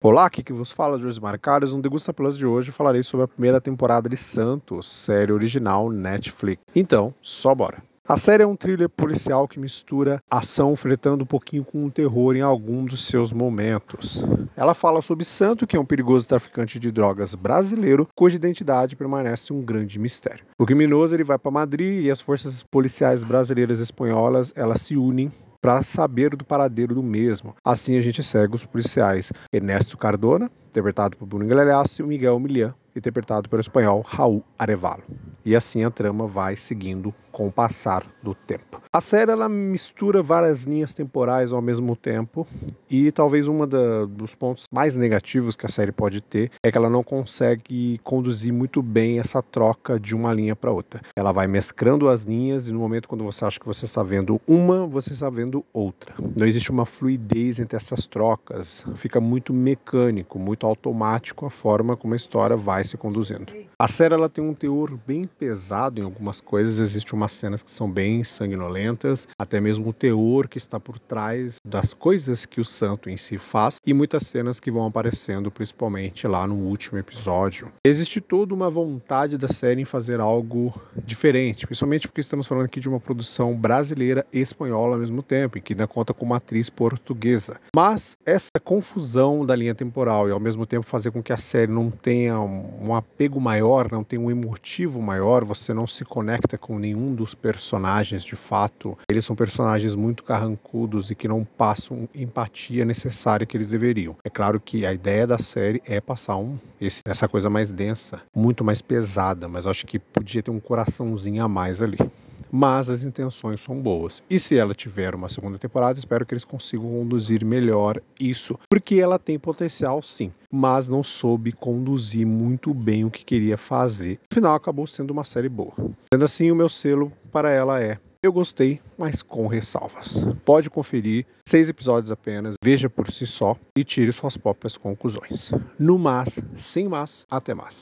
Olá, aqui que vos fala Josimar Carlos. No Degusta Plus de hoje falarei sobre a primeira temporada de Santos, série original Netflix. Então, só bora. A série é um thriller policial que mistura ação fretando um pouquinho com o terror em algum dos seus momentos. Ela fala sobre Santo, que é um perigoso traficante de drogas brasileiro, cuja identidade permanece um grande mistério. O criminoso ele vai para Madrid e as forças policiais brasileiras e espanholas elas se unem para saber do paradeiro do mesmo. Assim a gente segue os policiais Ernesto Cardona, interpretado por Bruno Galhaço, e Miguel Milian, interpretado pelo espanhol Raul Arevalo. E assim a trama vai seguindo com o passar do tempo. A série ela mistura várias linhas temporais ao mesmo tempo e talvez um dos pontos mais negativos que a série pode ter é que ela não consegue conduzir muito bem essa troca de uma linha para outra. Ela vai mesclando as linhas e no momento quando você acha que você está vendo uma, você está vendo outra. Não existe uma fluidez entre essas trocas, fica muito mecânico, muito automático a forma como a história vai se conduzindo. A série ela tem um teor bem pesado em algumas coisas, existem umas cenas que são bem sanguinolentas, até mesmo o teor que está por trás das coisas que o santo em si faz e muitas cenas que vão aparecendo principalmente lá no último episódio. Existe toda uma vontade da série em fazer algo diferente, principalmente porque estamos falando aqui de uma produção brasileira e espanhola ao mesmo tempo, e que dá conta com uma atriz portuguesa. Mas essa confusão da linha temporal e ao mesmo tempo fazer com que a série não tenha um apego maior, não tenha um emotivo maior, você não se conecta com nenhum dos personagens de fato. Eles são personagens muito carrancudos e que não passam empatia necessária que eles deveriam. É claro que a ideia da série é passar um, esse, essa coisa mais densa, muito mais pesada, mas acho que podia ter um coraçãozinho a mais ali mas as intenções são boas. E se ela tiver uma segunda temporada, espero que eles consigam conduzir melhor isso, porque ela tem potencial sim, mas não soube conduzir muito bem o que queria fazer. Afinal, acabou sendo uma série boa. Sendo assim, o meu selo para ela é eu gostei, mas com ressalvas. Pode conferir, seis episódios apenas, veja por si só e tire suas próprias conclusões. No mas, sem mas, até mais.